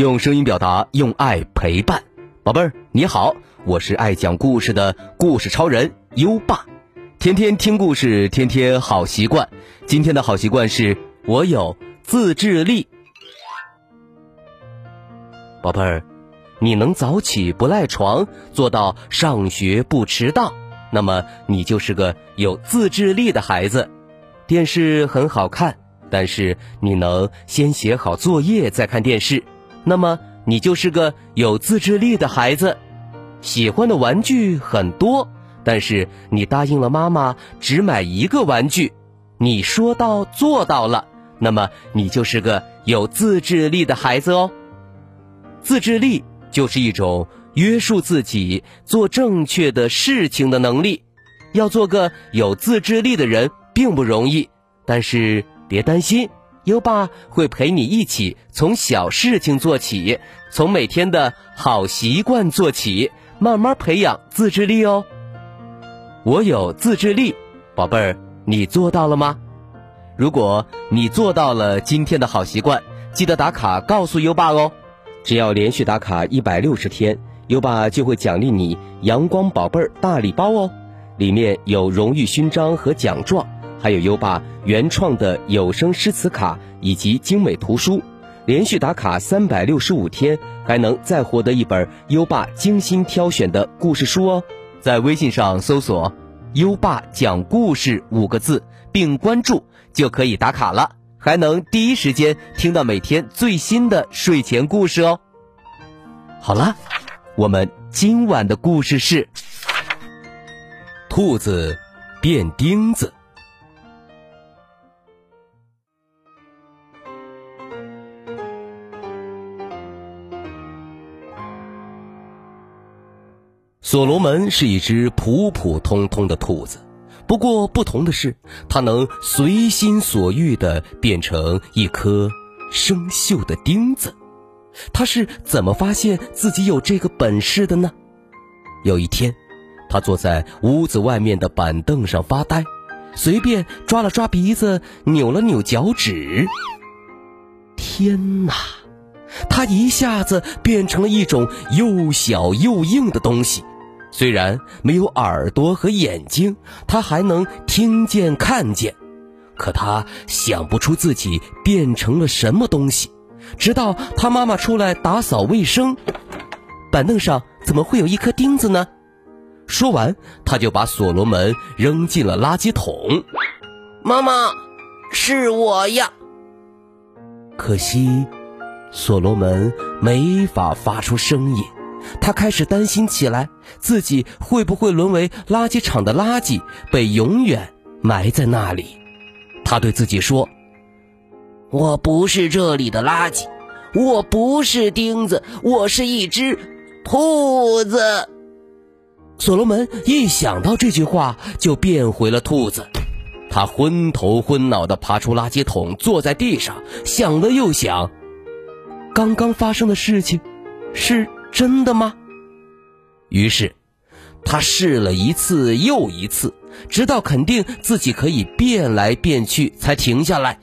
用声音表达，用爱陪伴。宝贝儿，你好，我是爱讲故事的故事超人优爸。天天听故事，天天好习惯。今天的好习惯是我有自制力。宝贝儿，你能早起不赖床，做到上学不迟到，那么你就是个有自制力的孩子。电视很好看，但是你能先写好作业再看电视，那么你就是个有自制力的孩子。喜欢的玩具很多，但是你答应了妈妈只买一个玩具，你说到做到了，那么你就是个有自制力的孩子哦。自制力就是一种约束自己做正确的事情的能力。要做个有自制力的人并不容易，但是别担心，优爸会陪你一起从小事情做起，从每天的好习惯做起，慢慢培养自制力哦。我有自制力，宝贝儿，你做到了吗？如果你做到了今天的好习惯，记得打卡告诉优爸哦。只要连续打卡一百六十天，优爸就会奖励你阳光宝贝儿大礼包哦，里面有荣誉勋章和奖状，还有优爸原创的有声诗词卡以及精美图书。连续打卡三百六十五天，还能再获得一本优爸精心挑选的故事书哦。在微信上搜索“优爸讲故事”五个字，并关注就可以打卡了。还能第一时间听到每天最新的睡前故事哦。好了，我们今晚的故事是：兔子变钉子。所罗门是一只普普通通的兔子。不过不同的是，它能随心所欲地变成一颗生锈的钉子。他是怎么发现自己有这个本事的呢？有一天，他坐在屋子外面的板凳上发呆，随便抓了抓鼻子，扭了扭脚趾。天哪！他一下子变成了一种又小又硬的东西。虽然没有耳朵和眼睛，他还能听见、看见，可他想不出自己变成了什么东西。直到他妈妈出来打扫卫生，板凳上怎么会有一颗钉子呢？说完，他就把所罗门扔进了垃圾桶。妈妈，是我呀。可惜，所罗门没法发出声音。他开始担心起来，自己会不会沦为垃圾场的垃圾，被永远埋在那里？他对自己说：“我不是这里的垃圾，我不是钉子，我是一只兔子。”所罗门一想到这句话，就变回了兔子。他昏头昏脑地爬出垃圾桶，坐在地上，想了又想，刚刚发生的事情是。真的吗？于是，他试了一次又一次，直到肯定自己可以变来变去，才停下来。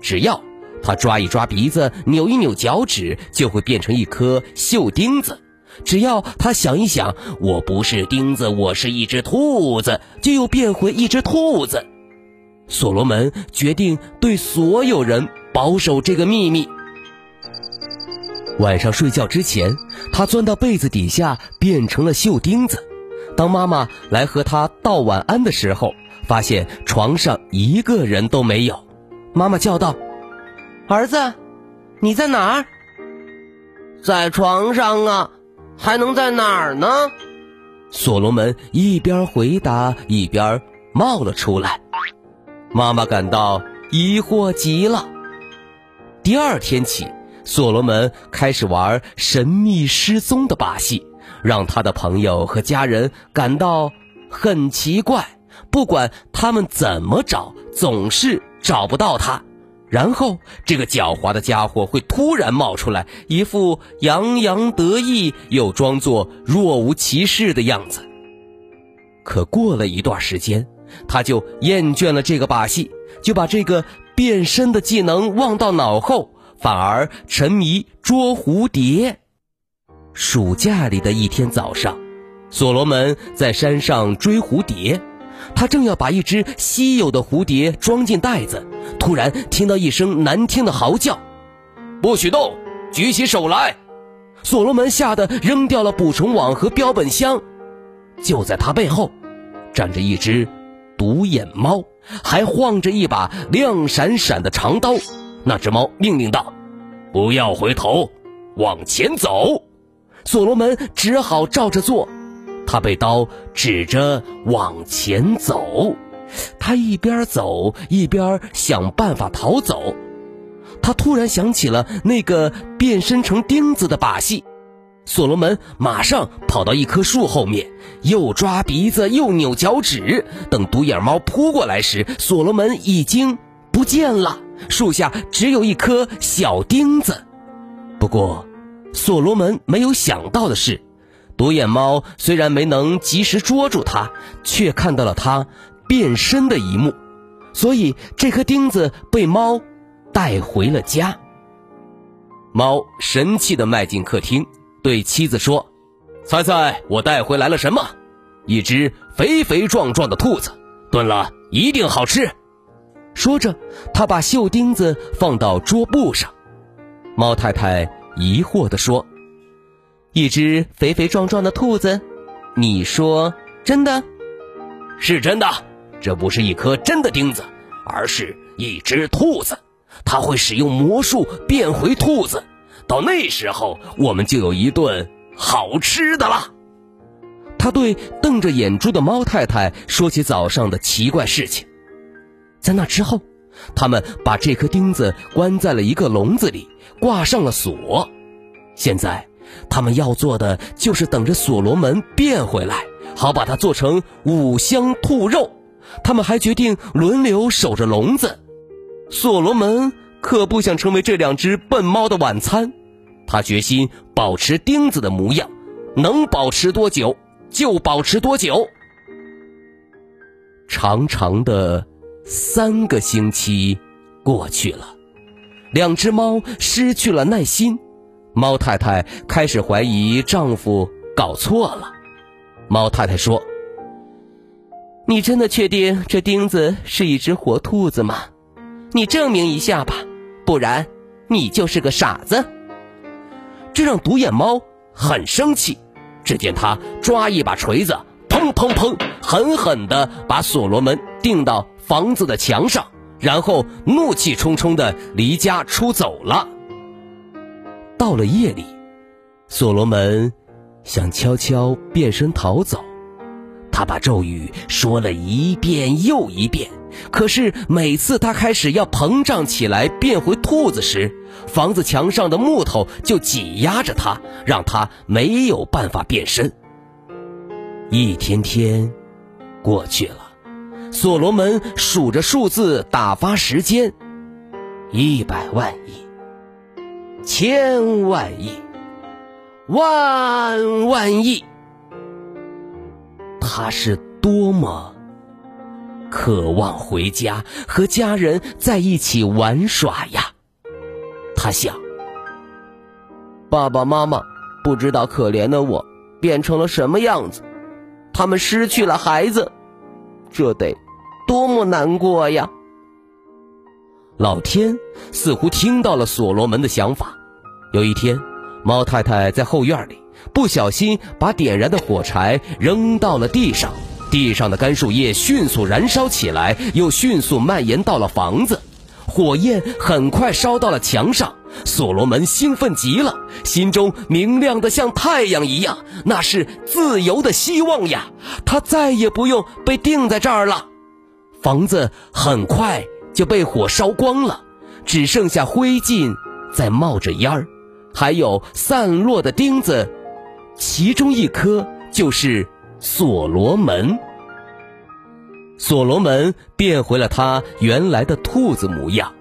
只要他抓一抓鼻子，扭一扭脚趾，就会变成一颗锈钉子；只要他想一想，我不是钉子，我是一只兔子，就又变回一只兔子。所罗门决定对所有人保守这个秘密。晚上睡觉之前，他钻到被子底下，变成了锈钉子。当妈妈来和他道晚安的时候，发现床上一个人都没有。妈妈叫道：“儿子，你在哪儿？”“在床上啊，还能在哪儿呢？”所罗门一边回答，一边冒了出来。妈妈感到疑惑极了。第二天起。所罗门开始玩神秘失踪的把戏，让他的朋友和家人感到很奇怪。不管他们怎么找，总是找不到他。然后，这个狡猾的家伙会突然冒出来，一副洋洋得意又装作若无其事的样子。可过了一段时间，他就厌倦了这个把戏，就把这个变身的技能忘到脑后。反而沉迷捉蝴蝶。暑假里的一天早上，所罗门在山上追蝴蝶，他正要把一只稀有的蝴蝶装进袋子，突然听到一声难听的嚎叫：“不许动！举起手来！”所罗门吓得扔掉了捕虫网和标本箱。就在他背后，站着一只独眼猫，还晃着一把亮闪闪的长刀。那只猫命令道：“不要回头，往前走。”所罗门只好照着做。他被刀指着往前走，他一边走一边想办法逃走。他突然想起了那个变身成钉子的把戏。所罗门马上跑到一棵树后面，又抓鼻子又扭脚趾。等独眼猫扑过来时，所罗门已经不见了。树下只有一颗小钉子。不过，所罗门没有想到的是，独眼猫虽然没能及时捉住它，却看到了它变身的一幕。所以，这颗钉子被猫带回了家。猫神气地迈进客厅。对妻子说：“猜猜我带回来了什么？一只肥肥壮壮的兔子，炖了一定好吃。”说着，他把绣钉子放到桌布上。猫太太疑惑地说：“一只肥肥壮壮的兔子，你说真的？是真的。这不是一颗真的钉子，而是一只兔子。它会使用魔术变回兔子。”到那时候，我们就有一顿好吃的了。他对瞪着眼珠的猫太太说起早上的奇怪事情。在那之后，他们把这颗钉子关在了一个笼子里，挂上了锁。现在，他们要做的就是等着所罗门变回来，好把它做成五香兔肉。他们还决定轮流守着笼子。所罗门可不想成为这两只笨猫的晚餐。他决心保持钉子的模样，能保持多久就保持多久。长长的三个星期过去了，两只猫失去了耐心，猫太太开始怀疑丈夫搞错了。猫太太说：“你真的确定这钉子是一只活兔子吗？你证明一下吧，不然你就是个傻子。”这让独眼猫很生气。只见他抓一把锤子，砰砰砰，狠狠地把所罗门钉到房子的墙上，然后怒气冲冲的离家出走了。到了夜里，所罗门想悄悄变身逃走，他把咒语说了一遍又一遍。可是每次他开始要膨胀起来变回兔子时，房子墙上的木头就挤压着他，让他没有办法变身。一天天过去了，所罗门数着数字打发时间：一百万亿、千万亿、万万亿。他是多么……渴望回家和家人在一起玩耍呀，他想。爸爸妈妈不知道可怜的我变成了什么样子，他们失去了孩子，这得多么难过呀！老天似乎听到了所罗门的想法。有一天，猫太太在后院里不小心把点燃的火柴扔到了地上。地上的干树叶迅速燃烧起来，又迅速蔓延到了房子，火焰很快烧到了墙上。所罗门兴奋极了，心中明亮的像太阳一样，那是自由的希望呀！他再也不用被钉在这儿了。房子很快就被火烧光了，只剩下灰烬在冒着烟儿，还有散落的钉子，其中一颗就是。所罗门，所罗门变回了他原来的兔子模样，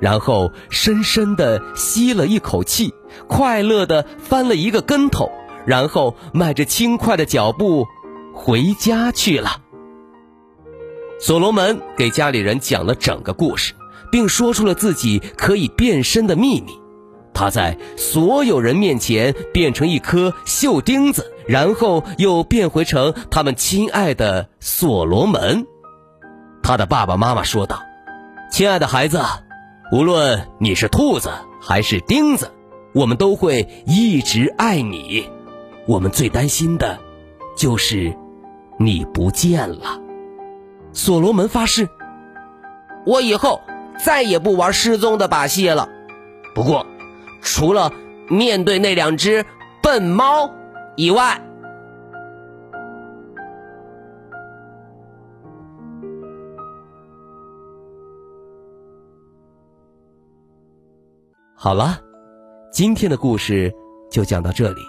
然后深深的吸了一口气，快乐的翻了一个跟头，然后迈着轻快的脚步回家去了。所罗门给家里人讲了整个故事，并说出了自己可以变身的秘密。他在所有人面前变成一颗锈钉子，然后又变回成他们亲爱的所罗门。他的爸爸妈妈说道：“亲爱的孩子，无论你是兔子还是钉子，我们都会一直爱你。我们最担心的，就是你不见了。”所罗门发誓：“我以后再也不玩失踪的把戏了。不过，除了面对那两只笨猫以外。”好了，今天的故事就讲到这里，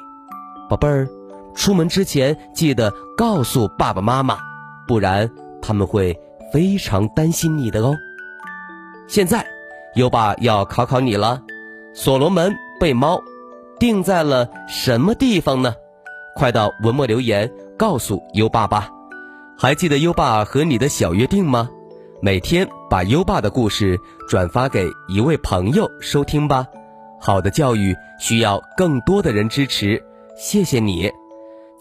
宝贝儿，出门之前记得告诉爸爸妈妈，不然他们会非常担心你的哦。现在，优爸要考考你了，所罗门被猫定在了什么地方呢？快到文末留言告诉优爸吧。还记得优爸和你的小约定吗？每天把优爸的故事转发给一位朋友收听吧。好的教育需要更多的人支持，谢谢你。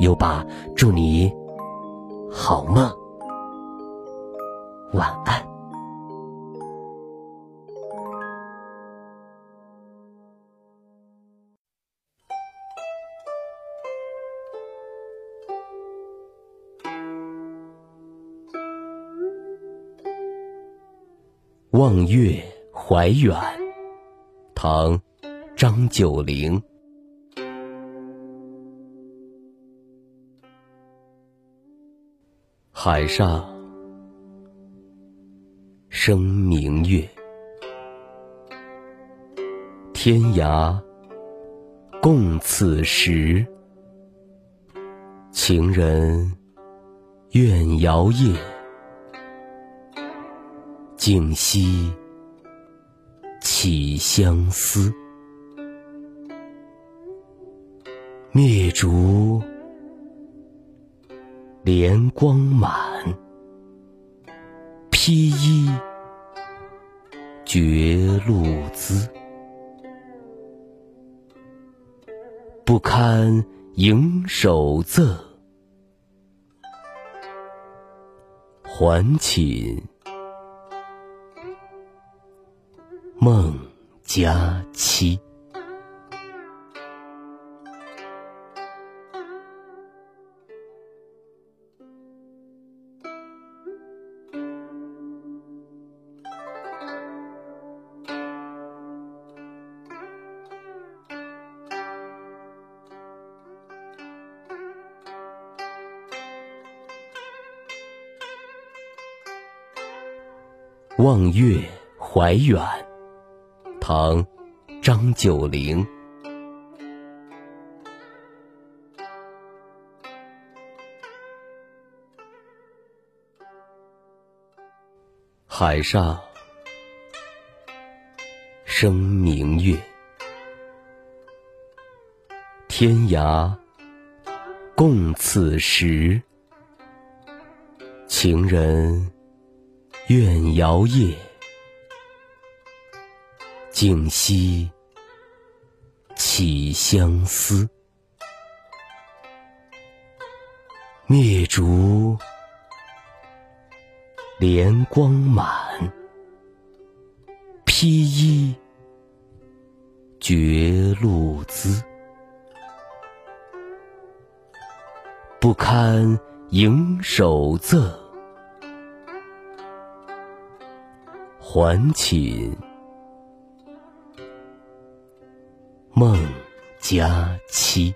优爸，祝你好梦，晚安。望月怀远，唐·张九龄。海上生明月，天涯共此时。情人怨遥夜。竟夕起相思，灭烛怜光满，披衣觉露滋，不堪盈手赠，还寝。孟佳期。望月怀远。唐，张九龄。海上生明月，天涯共此时。情人怨摇曳，静息起相思。灭烛怜光满，披衣觉露滋。不堪盈手赠。还寝梦佳期。